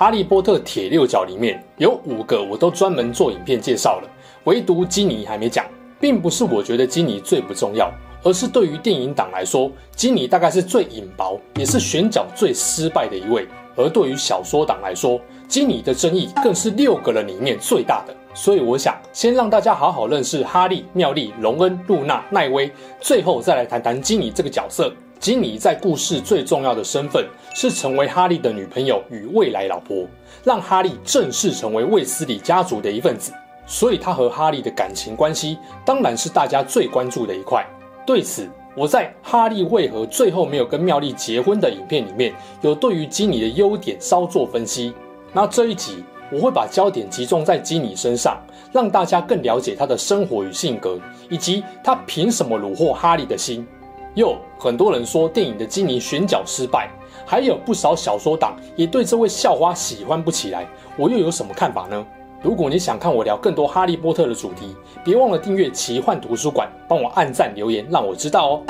哈利波特》铁六角里面有五个，我都专门做影片介绍了，唯独金妮还没讲。并不是我觉得金妮最不重要，而是对于电影党来说，金妮大概是最引爆，也是选角最失败的一位。而对于小说党来说，金妮的争议更是六个人里面最大的。所以我想先让大家好好认识哈利、妙丽、荣恩、露娜、奈威，最后再来谈谈金妮这个角色。金妮在故事最重要的身份是成为哈利的女朋友与未来老婆，让哈利正式成为卫斯理家族的一份子。所以，她和哈利的感情关系当然是大家最关注的一块。对此，我在哈利为何最后没有跟妙丽结婚的影片里面有对于金妮的优点稍作分析。那这一集我会把焦点集中在金妮身上，让大家更了解她的生活与性格，以及她凭什么虏获哈利的心。又很多人说电影的金妮选角失败，还有不少小说党也对这位校花喜欢不起来。我又有什么看法呢？如果你想看我聊更多哈利波特的主题，别忘了订阅奇幻图书馆，帮我按赞留言，让我知道哦。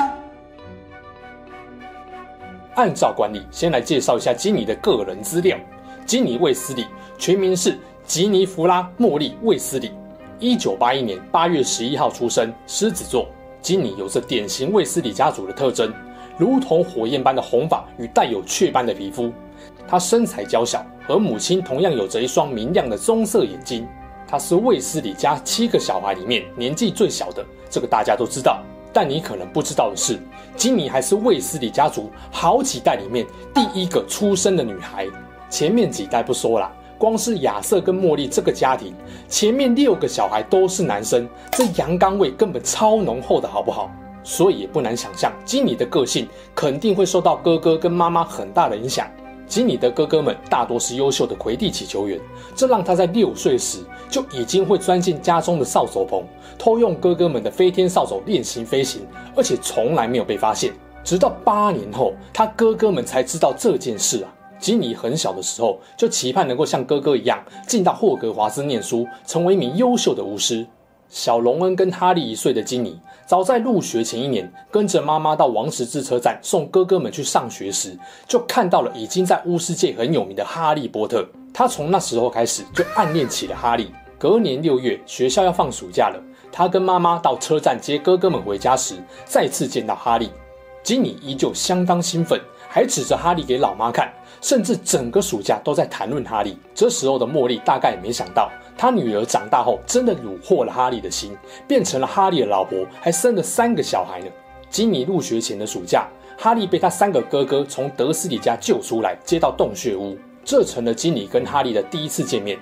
按照惯例，先来介绍一下金妮的个人资料。金妮卫斯理全名是吉妮弗拉莫莉卫斯理，一九八一年八月十一号出生，狮子座。金妮有着典型卫斯理家族的特征，如同火焰般的红发与带有雀斑的皮肤。她身材娇小，和母亲同样有着一双明亮的棕色眼睛。她是卫斯理家七个小孩里面年纪最小的，这个大家都知道。但你可能不知道的是，金妮还是卫斯理家族好几代里面第一个出生的女孩。前面几代不说啦。光是亚瑟跟茉莉这个家庭，前面六个小孩都是男生，这阳刚味根本超浓厚的，好不好？所以也不难想象，金妮的个性肯定会受到哥哥跟妈妈很大的影响。金妮的哥哥们大多是优秀的魁地奇球员，这让他在六岁时就已经会钻进家中的扫帚棚，偷用哥哥们的飞天扫帚练习飞行，而且从来没有被发现。直到八年后，他哥哥们才知道这件事啊。金妮很小的时候就期盼能够像哥哥一样进到霍格华兹念书，成为一名优秀的巫师。小荣恩跟哈利一岁的金妮，早在入学前一年，跟着妈妈到王十字车站送哥哥们去上学时，就看到了已经在巫师界很有名的哈利波特。他从那时候开始就暗恋起了哈利。隔年六月，学校要放暑假了，他跟妈妈到车站接哥哥们回家时，再次见到哈利。金妮依旧相当兴奋，还指着哈利给老妈看。甚至整个暑假都在谈论哈利。这时候的茉莉大概也没想到，她女儿长大后真的虏获了哈利的心，变成了哈利的老婆，还生了三个小孩呢。金妮入学前的暑假，哈利被他三个哥哥从德斯里家救出来，接到洞穴屋，这成了金妮跟哈利的第一次见面。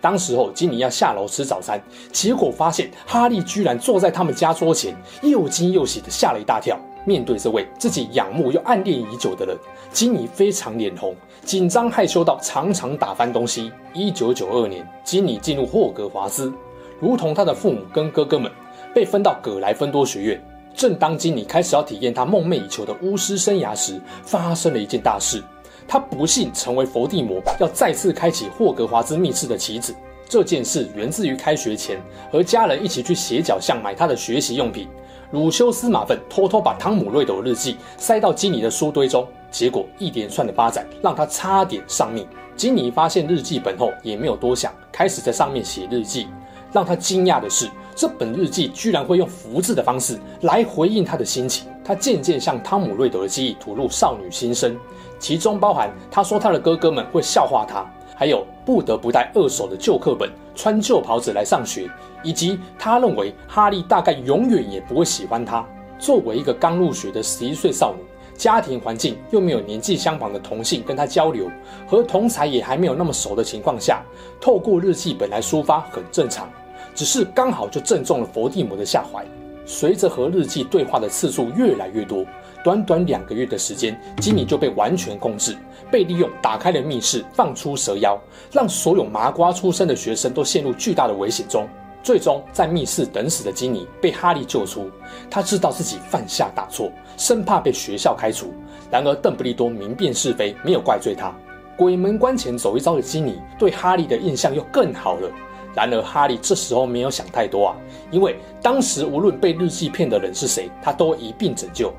当时候，金妮要下楼吃早餐，结果发现哈利居然坐在他们家桌前，又惊又喜的吓了一大跳。面对这位自己仰慕又暗恋已久的人，金妮非常脸红，紧张害羞到常常打翻东西。一九九二年，金妮进入霍格华兹，如同她的父母跟哥哥们，被分到葛莱芬多学院。正当金妮开始要体验她梦寐以求的巫师生涯时，发生了一件大事，她不幸成为佛地魔要再次开启霍格华兹密室的棋子。这件事源自于开学前和家人一起去斜角巷买她的学习用品。鲁修斯·马粪偷偷把汤姆·瑞斗日记塞到金尼的书堆中，结果一连串的发展让他差点丧命。金尼发现日记本后也没有多想，开始在上面写日记。让他惊讶的是，这本日记居然会用福字的方式来回应他的心情。他渐渐向汤姆·瑞德的记忆吐露少女心声，其中包含他说他的哥哥们会笑话他。还有不得不带二手的旧课本、穿旧袍子来上学，以及他认为哈利大概永远也不会喜欢他。作为一个刚入学的十一岁少女，家庭环境又没有年纪相仿的同性跟他交流，和同才也还没有那么熟的情况下，透过日记本来抒发很正常。只是刚好就正中了佛地魔的下怀。随着和日记对话的次数越来越多，短短两个月的时间，基尼就被完全控制，被利用打开了密室，放出蛇妖，让所有麻瓜出身的学生都陷入巨大的危险中。最终，在密室等死的基尼被哈利救出。他知道自己犯下大错，生怕被学校开除。然而，邓布利多明辨是非，没有怪罪他。鬼门关前走一遭的基尼对哈利的印象又更好了。然而，哈利这时候没有想太多啊，因为当时无论被日记骗的人是谁，他都一并拯救。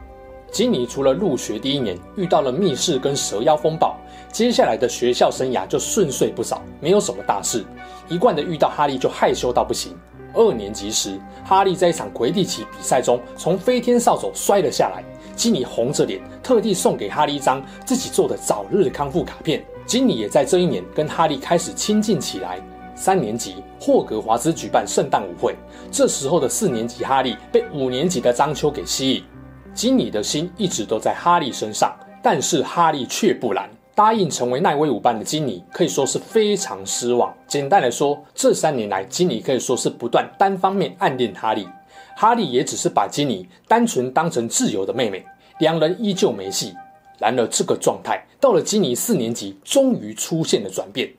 基尼除了入学第一年遇到了密室跟蛇妖风暴，接下来的学校生涯就顺遂不少，没有什么大事。一贯的遇到哈利就害羞到不行。二年级时，哈利在一场魁地奇比赛中从飞天扫帚摔了下来，基尼红着脸，特地送给哈利一张自己做的早日康复卡片。基尼也在这一年跟哈利开始亲近起来。三年级，霍格华兹举办圣诞舞会，这时候的四年级哈利被五年级的张秋给吸引。基尼的心一直都在哈利身上，但是哈利却不然。答应成为奈威舞伴的基尼可以说是非常失望。简单来说，这三年来，基尼可以说是不断单方面暗恋哈利，哈利也只是把基尼单纯当成自由的妹妹，两人依旧没戏。然而，这个状态到了基尼四年级，终于出现了转变。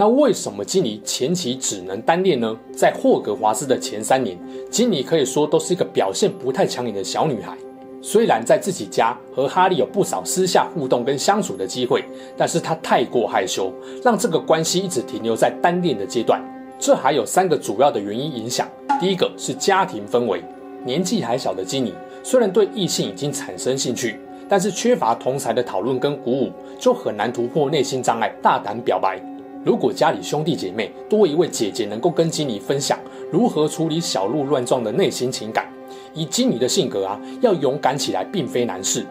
那为什么基尼前期只能单恋呢？在霍格华兹的前三年，基尼可以说都是一个表现不太抢眼的小女孩。虽然在自己家和哈利有不少私下互动跟相处的机会，但是她太过害羞，让这个关系一直停留在单恋的阶段。这还有三个主要的原因影响。第一个是家庭氛围，年纪还小的基尼虽然对异性已经产生兴趣，但是缺乏同才的讨论跟鼓舞，就很难突破内心障碍，大胆表白。如果家里兄弟姐妹多一位姐姐，能够跟基尼分享如何处理小鹿乱撞的内心情感，以基尼的性格啊，要勇敢起来并非难事。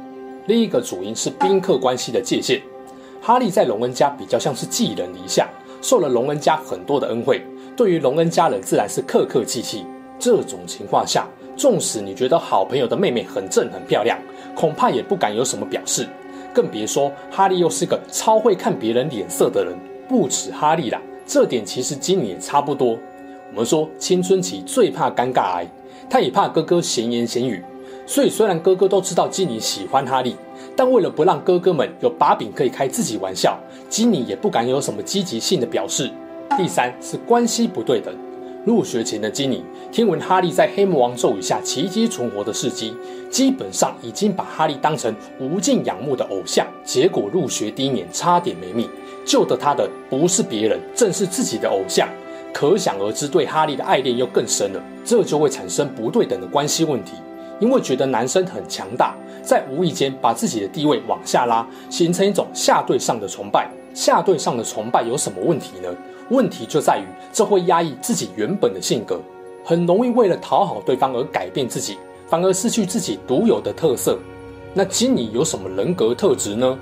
另一个主因是宾客关系的界限。哈利在隆恩家比较像是寄人篱下，受了隆恩家很多的恩惠，对于隆恩家人自然是客客气气。这种情况下，纵使你觉得好朋友的妹妹很正很漂亮，恐怕也不敢有什么表示，更别说哈利又是个超会看别人脸色的人。不止哈利啦，这点其实基尼也差不多。我们说青春期最怕尴尬癌，他也怕哥哥闲言闲语。所以虽然哥哥都知道基尼喜欢哈利，但为了不让哥哥们有把柄可以开自己玩笑，基尼也不敢有什么积极性的表示。第三是关系不对等。入学前的基尼听闻哈利在黑魔王咒语下奇迹存活的事迹，基本上已经把哈利当成无尽仰慕的偶像。结果入学第一年差点没命。救得他的不是别人，正是自己的偶像，可想而知，对哈利的爱恋又更深了。这就会产生不对等的关系问题，因为觉得男生很强大，在无意间把自己的地位往下拉，形成一种下对上的崇拜。下对上的崇拜有什么问题呢？问题就在于这会压抑自己原本的性格，很容易为了讨好对方而改变自己，反而失去自己独有的特色。那基尼有什么人格特质呢？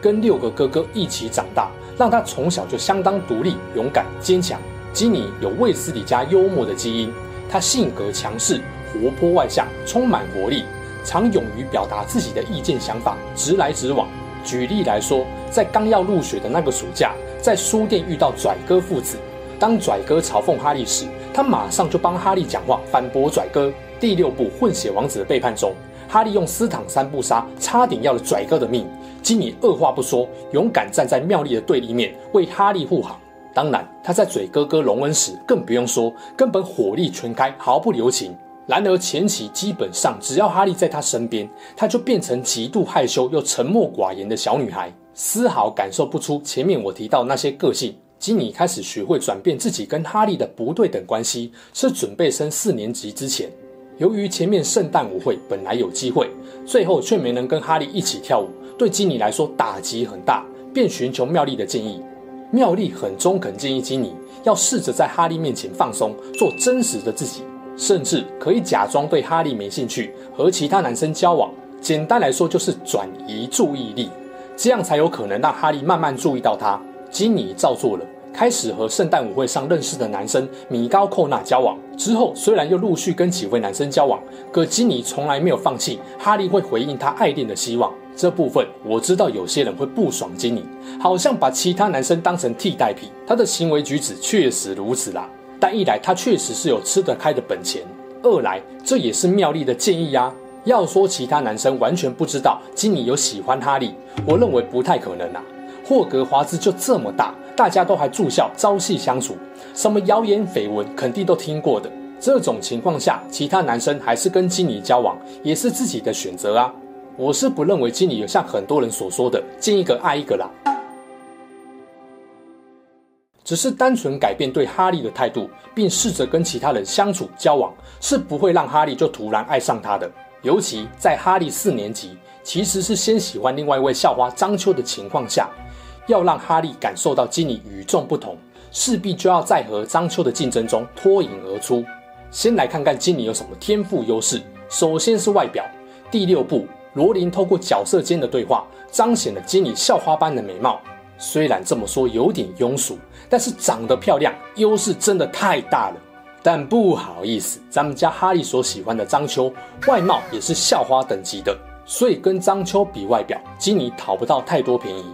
跟六个哥哥一起长大。让他从小就相当独立、勇敢、坚强。基尼有卫斯理家幽默的基因，他性格强势、活泼外向、充满活力，常勇于表达自己的意见想法，直来直往。举例来说，在刚要入学的那个暑假，在书店遇到拽哥父子，当拽哥嘲讽哈利时，他马上就帮哈利讲话，反驳拽哥。第六部《混血王子的背叛》中，哈利用斯坦三步杀，差点要了拽哥的命。基米二话不说，勇敢站在妙丽的对立面，为哈利护航。当然，他在嘴哥哥隆恩时更不用说，根本火力全开，毫不留情。然而前期基本上，只要哈利在他身边，他就变成极度害羞又沉默寡言的小女孩，丝毫感受不出前面我提到那些个性。基米开始学会转变自己跟哈利的不对等关系，是准备升四年级之前。由于前面圣诞舞会本来有机会，最后却没能跟哈利一起跳舞。对基尼来说打击很大，便寻求妙丽的建议。妙丽很中肯，建议基尼要试着在哈利面前放松，做真实的自己，甚至可以假装对哈利没兴趣，和其他男生交往。简单来说，就是转移注意力，这样才有可能让哈利慢慢注意到他。基尼照做了，开始和圣诞舞会上认识的男生米高寇纳交往。之后虽然又陆续跟几位男生交往，可基尼从来没有放弃哈利会回应他爱恋的希望。这部分我知道有些人会不爽基尼，好像把其他男生当成替代品。他的行为举止确实如此啦，但一来他确实是有吃得开的本钱，二来，这也是妙丽的建议呀。要说其他男生完全不知道金妮有喜欢哈利，我认为不太可能啊。霍格华兹就这么大，大家都还住校朝夕相处，什么谣言绯闻肯定都听过的。这种情况下，其他男生还是跟经理交往，也是自己的选择啊。我是不认为经理有像很多人所说的见一个爱一个啦。只是单纯改变对哈利的态度，并试着跟其他人相处交往，是不会让哈利就突然爱上他的。尤其在哈利四年级，其实是先喜欢另外一位校花张秋的情况下，要让哈利感受到金妮与众不同，势必就要在和张秋的竞争中脱颖而出。先来看看金妮有什么天赋优势。首先是外表，第六部罗琳透过角色间的对话，彰显了金妮校花般的美貌。虽然这么说有点庸俗，但是长得漂亮，优势真的太大了。但不好意思，咱们家哈利所喜欢的张秋，外貌也是校花等级的，所以跟张秋比外表，金妮讨不到太多便宜。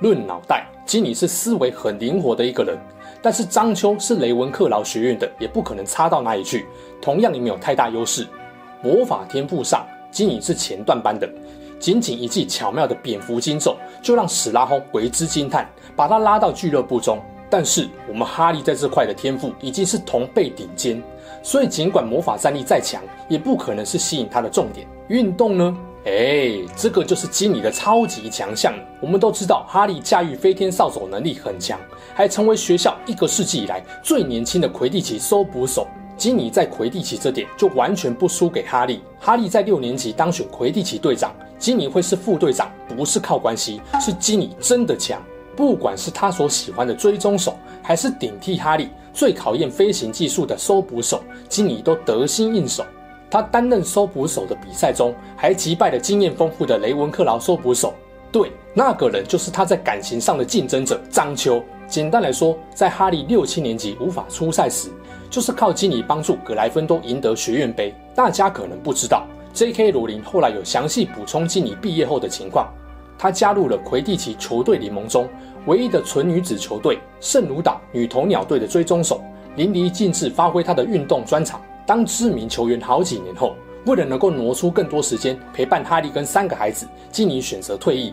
论脑袋，金妮是思维很灵活的一个人，但是张秋是雷文克劳学院的，也不可能差到哪里去，同样也没有太大优势。魔法天赋上，金妮是前段班的。仅仅一记巧妙的蝙蝠金咒，就让史拉轰为之惊叹，把他拉到俱乐部中。但是我们哈利在这块的天赋已经是同辈顶尖，所以尽管魔法战力再强，也不可能是吸引他的重点。运动呢？哎，这个就是金尼的超级强项。我们都知道，哈利驾驭飞天扫帚能力很强，还成为学校一个世纪以来最年轻的魁地奇搜捕手。金尼在魁地奇这点就完全不输给哈利。哈利在六年级当选魁地奇队长，金尼会是副队长，不是靠关系，是金尼真的强。不管是他所喜欢的追踪手，还是顶替哈利最考验飞行技术的搜捕手，金尼都得心应手。他担任搜捕手的比赛中，还击败了经验丰富的雷文克劳搜捕手。对，那个人就是他在感情上的竞争者张秋。简单来说，在哈利六七年级无法出赛时，就是靠金妮帮助格莱芬多赢得学院杯。大家可能不知道，J.K. 罗琳后来有详细补充金妮毕业后的情况。她加入了魁地奇球队联盟中唯一的纯女子球队圣卢岛女鸵鸟队的追踪手，淋漓尽致发挥她的运动专长。当知名球员好几年后，为了能够挪出更多时间陪伴哈利跟三个孩子，金妮选择退役。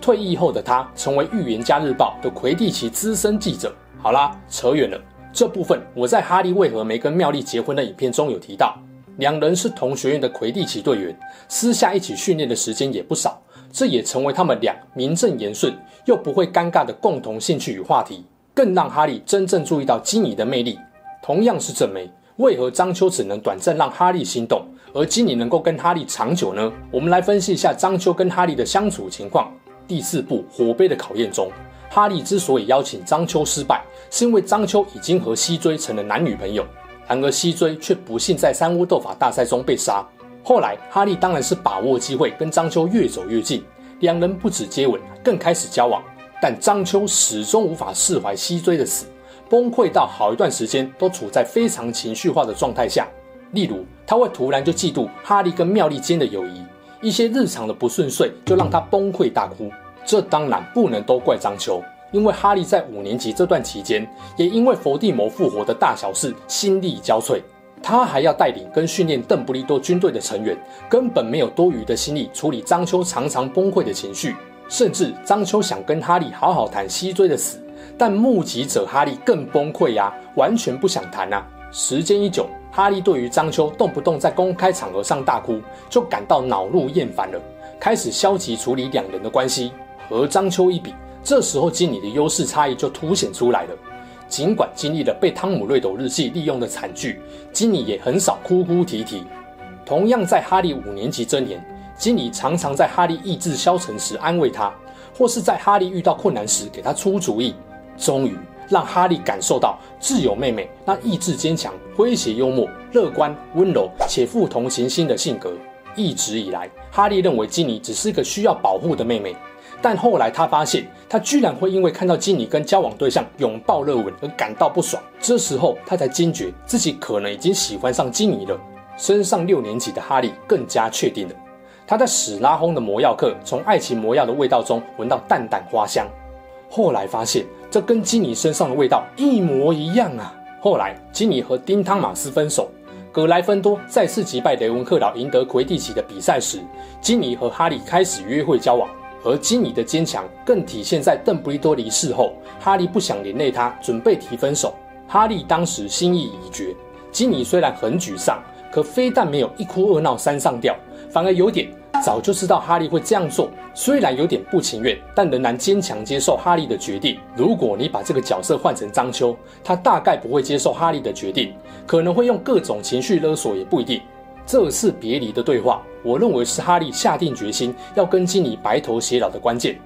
退役后的他成为《预言家日报》的魁地奇资深记者。好啦，扯远了。这部分我在哈利为何没跟妙丽结婚的影片中有提到，两人是同学院的魁地奇队员，私下一起训练的时间也不少，这也成为他们俩名正言顺又不会尴尬的共同兴趣与话题，更让哈利真正注意到金妮的魅力。同样是正妹，为何张秋只能短暂让哈利心动，而金妮能够跟哈利长久呢？我们来分析一下张秋跟哈利的相处情况。第四部火杯的考验中。哈利之所以邀请张秋失败，是因为张秋已经和西追成了男女朋友，然而西追却不幸在三巫斗法大赛中被杀。后来哈利当然是把握机会跟张秋越走越近，两人不止接吻，更开始交往。但张秋始终无法释怀西追的死，崩溃到好一段时间都处在非常情绪化的状态下。例如，他会突然就嫉妒哈利跟妙丽间的友谊，一些日常的不顺遂就让他崩溃大哭。这当然不能都怪张秋，因为哈利在五年级这段期间，也因为伏地魔复活的大小事心力交瘁。他还要带领跟训练邓布利多军队的成员，根本没有多余的心力处理张秋常常崩溃的情绪。甚至张秋想跟哈利好好谈西追的死，但目击者哈利更崩溃呀、完全不想谈啊。时间一久，哈利对于张秋动不动在公开场合上大哭，就感到恼怒厌烦了，开始消极处理两人的关系。和张秋一比，这时候金妮的优势差异就凸显出来了。尽管经历了被汤姆·瑞斗日记利用的惨剧，金妮也很少哭哭啼啼。同样在哈利五年级这年，金妮常常在哈利意志消沉时安慰他，或是在哈利遇到困难时给他出主意。终于让哈利感受到挚友妹妹那意志坚强、诙谐幽默、乐观、温柔且富同情心的性格。一直以来，哈利认为金妮只是一个需要保护的妹妹。但后来他发现，他居然会因为看到金妮跟交往对象拥抱热吻而感到不爽。这时候他才惊觉自己可能已经喜欢上金妮了。升上六年级的哈利更加确定了，他在史拉轰的魔药课从爱情魔药的味道中闻到淡淡花香。后来发现这跟金妮身上的味道一模一样啊！后来金妮和丁汤马斯分手，葛莱芬多再次击败雷文克劳，赢得魁地奇的比赛时，金妮和哈利开始约会交往。而金妮的坚强更体现在邓布利多离世后，哈利不想连累他，准备提分手。哈利当时心意已决。金妮虽然很沮丧，可非但没有一哭二闹三上吊，反而有点早就知道哈利会这样做。虽然有点不情愿，但仍然坚强接受哈利的决定。如果你把这个角色换成张秋，他大概不会接受哈利的决定，可能会用各种情绪勒索，也不一定。这次别离的对话，我认为是哈利下定决心要跟金妮白头偕老的关键。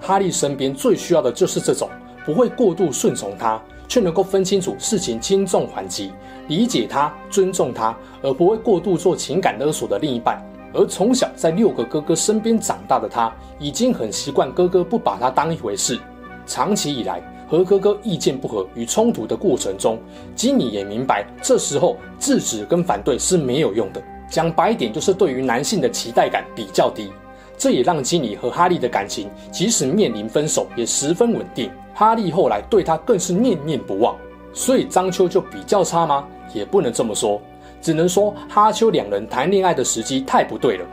哈利身边最需要的就是这种不会过度顺从他，却能够分清楚事情轻重缓急，理解他、尊重他，而不会过度做情感勒索的另一半。而从小在六个哥哥身边长大的他，已经很习惯哥哥不把他当一回事。长期以来，和哥哥意见不合与冲突的过程中，吉米也明白，这时候制止跟反对是没有用的。讲白一点，就是对于男性的期待感比较低。这也让吉米和哈利的感情，即使面临分手，也十分稳定。哈利后来对他更是念念不忘。所以张秋就比较差吗？也不能这么说，只能说哈秋两人谈恋爱的时机太不对了。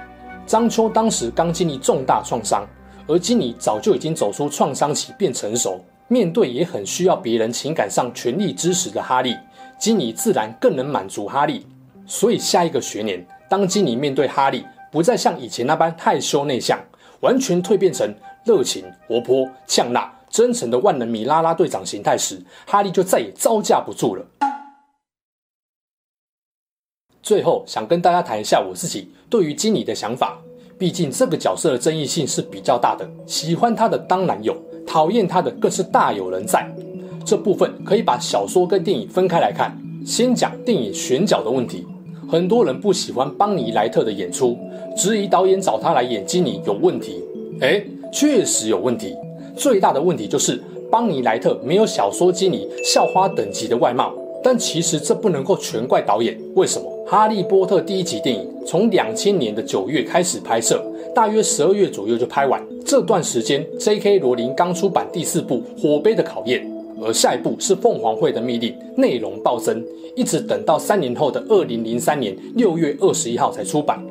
张秋当时刚经历重大创伤，而金妮早就已经走出创伤期，变成熟。面对也很需要别人情感上全力支持的哈利，金妮自然更能满足哈利。所以下一个学年，当金妮面对哈利，不再像以前那般害羞内向，完全蜕变成热情、活泼、呛辣、真诚的万能米拉拉队长形态时，哈利就再也招架不住了。最后，想跟大家谈一下我自己对于金妮的想法。毕竟这个角色的争议性是比较大的，喜欢他的当然有。讨厌他的更是大有人在，这部分可以把小说跟电影分开来看。先讲电影选角的问题，很多人不喜欢邦尼莱特的演出，质疑导演找他来演金妮有问题。诶，确实有问题。最大的问题就是邦尼莱特没有小说金妮校花等级的外貌。但其实这不能够全怪导演，为什么？《哈利波特》第一集电影从两千年的九月开始拍摄，大约十二月左右就拍完。这段时间，J.K. 罗琳刚出版第四部《火杯的考验》，而下一部是《凤凰会的秘密令》，内容暴增，一直等到三年后的二零零三年六月二十一号才出版。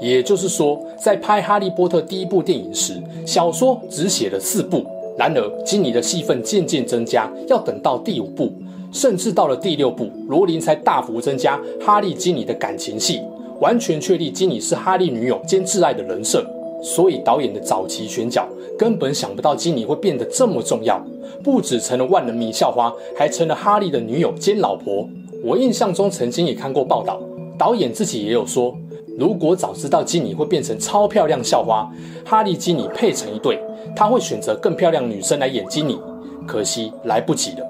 也就是说，在拍《哈利波特》第一部电影时，小说只写了四部。然而，金妮的戏份渐渐增加，要等到第五部。甚至到了第六部，罗琳才大幅增加哈利金妮的感情戏，完全确立金妮是哈利女友兼挚爱的人设。所以导演的早期选角根本想不到金妮会变得这么重要，不只成了万人迷校花，还成了哈利的女友兼老婆。我印象中曾经也看过报道，导演自己也有说，如果早知道金妮会变成超漂亮校花，哈利金妮配成一对，他会选择更漂亮女生来演金妮。可惜来不及了。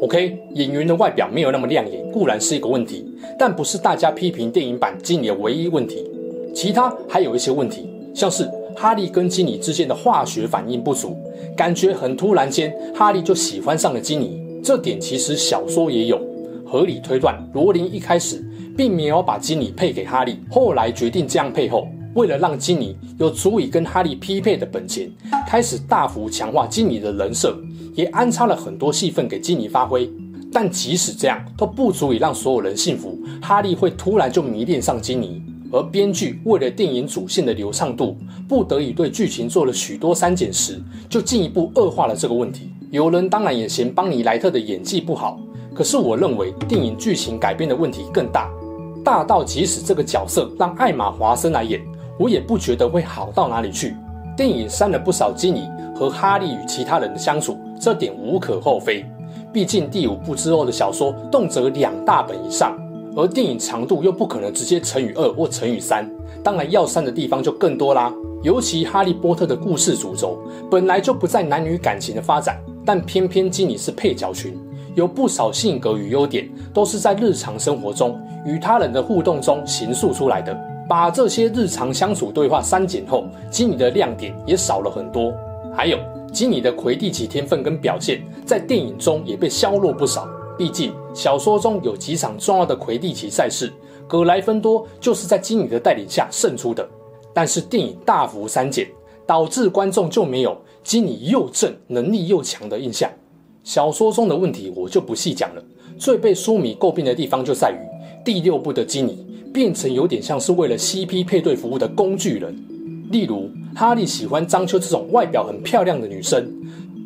OK，演员的外表没有那么亮眼，固然是一个问题，但不是大家批评电影版金妮的唯一问题。其他还有一些问题，像是哈利跟金妮之间的化学反应不足，感觉很突然间，哈利就喜欢上了金妮。这点其实小说也有，合理推断，罗琳一开始并没有把金妮配给哈利，后来决定这样配后，为了让金妮有足以跟哈利匹配的本钱，开始大幅强化金妮的人设。也安插了很多戏份给金妮发挥，但即使这样都不足以让所有人信服。哈利会突然就迷恋上金妮，而编剧为了电影主线的流畅度，不得已对剧情做了许多删减时，就进一步恶化了这个问题。有人当然也嫌邦尼莱特的演技不好，可是我认为电影剧情改编的问题更大，大到即使这个角色让艾玛华森来演，我也不觉得会好到哪里去。电影删了不少金妮和哈利与其他人的相处。这点无可厚非，毕竟第五部之后的小说动辄两大本以上，而电影长度又不可能直接乘以二或乘以三，当然要删的地方就更多啦。尤其哈利波特的故事主轴本来就不在男女感情的发展，但偏偏基尼是配角群，有不少性格与优点都是在日常生活中与他人的互动中形塑出来的。把这些日常相处对话删减后，基尼的亮点也少了很多。还有。基尼的魁地奇天分跟表现，在电影中也被削弱不少。毕竟小说中有几场重要的魁地奇赛事，葛莱芬多就是在基尼的带领下胜出的。但是电影大幅删减，导致观众就没有基尼又正、能力又强的印象。小说中的问题我就不细讲了。最被书迷诟病的地方就在于第六部的基尼变成有点像是为了 CP 配对服务的工具人。例如，哈利喜欢张秋这种外表很漂亮的女生，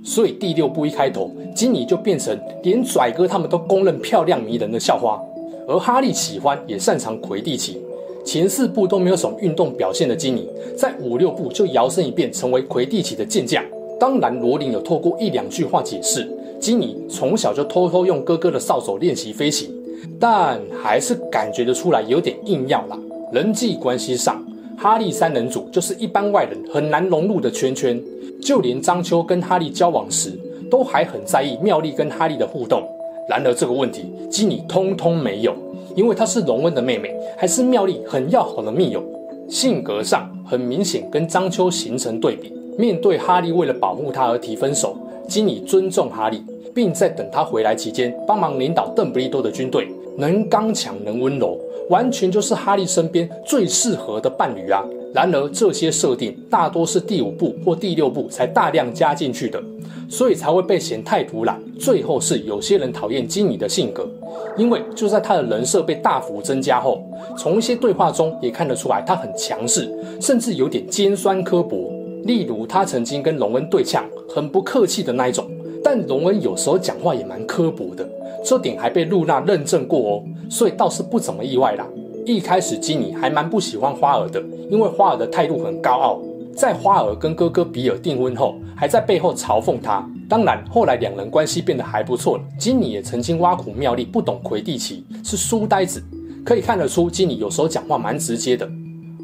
所以第六部一开头，基尼就变成连拽哥他们都公认漂亮迷人的校花。而哈利喜欢也擅长魁地奇，前四部都没有什么运动表现的基尼，在五六部就摇身一变成为魁地奇的健将。当然，罗琳有透过一两句话解释，基尼从小就偷偷用哥哥的扫帚练习飞行，但还是感觉得出来有点硬要啦。人际关系上，哈利三人组就是一般外人很难融入的圈圈，就连张秋跟哈利交往时，都还很在意妙丽跟哈利的互动。然而这个问题，基尼通通没有，因为她是荣恩的妹妹，还是妙丽很要好的密友。性格上很明显跟张秋形成对比。面对哈利为了保护她而提分手，基尼尊重哈利，并在等他回来期间帮忙领导邓布利多的军队，能刚强能温柔，完全就是哈利身边最适合的伴侣啊。然而这些设定大多是第五部或第六部才大量加进去的，所以才会被嫌太突然。最后是有些人讨厌金尼的性格，因为就在他的人设被大幅增加后，从一些对话中也看得出来他很强势，甚至有点尖酸刻薄。例如他曾经跟龙恩对呛，很不客气的那一种，但荣恩有时候讲话也蛮刻薄的，这点还被露娜认证过哦，所以倒是不怎么意外啦。一开始基尼还蛮不喜欢花儿的，因为花儿的态度很高傲。在花儿跟哥哥比尔订婚后，还在背后嘲讽他。当然，后来两人关系变得还不错了。基尼也曾经挖苦妙丽不懂魁地奇，是书呆子。可以看得出，基尼有时候讲话蛮直接的。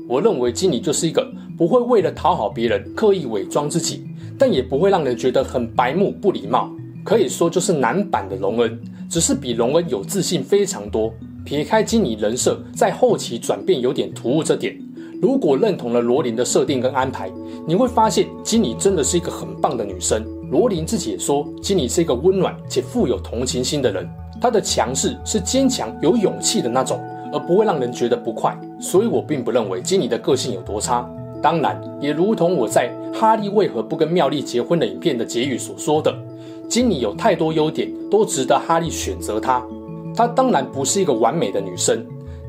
我认为基尼就是一个不会为了讨好别人刻意伪装自己，但也不会让人觉得很白目不礼貌。可以说就是男版的隆恩，只是比隆恩有自信非常多。撇开基尼人设在后期转变有点突兀这点，如果认同了罗琳的设定跟安排，你会发现基尼真的是一个很棒的女生。罗琳自己也说，基尼是一个温暖且富有同情心的人，她的强势是坚强有勇气的那种，而不会让人觉得不快。所以我并不认为基尼的个性有多差。当然，也如同我在《哈利为何不跟妙丽结婚》的影片的结语所说的，基尼有太多优点，都值得哈利选择她。她当然不是一个完美的女生，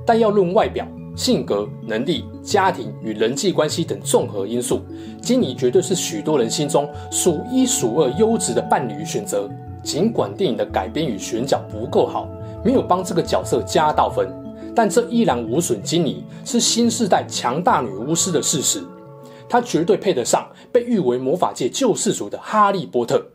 但要论外表、性格、能力、家庭与人际关系等综合因素，基尼绝对是许多人心中数一数二优质的伴侣选择。尽管电影的改编与选角不够好，没有帮这个角色加到分，但这依然无损金妮是新世代强大女巫师的事实。她绝对配得上被誉为魔法界救世主的哈利波特。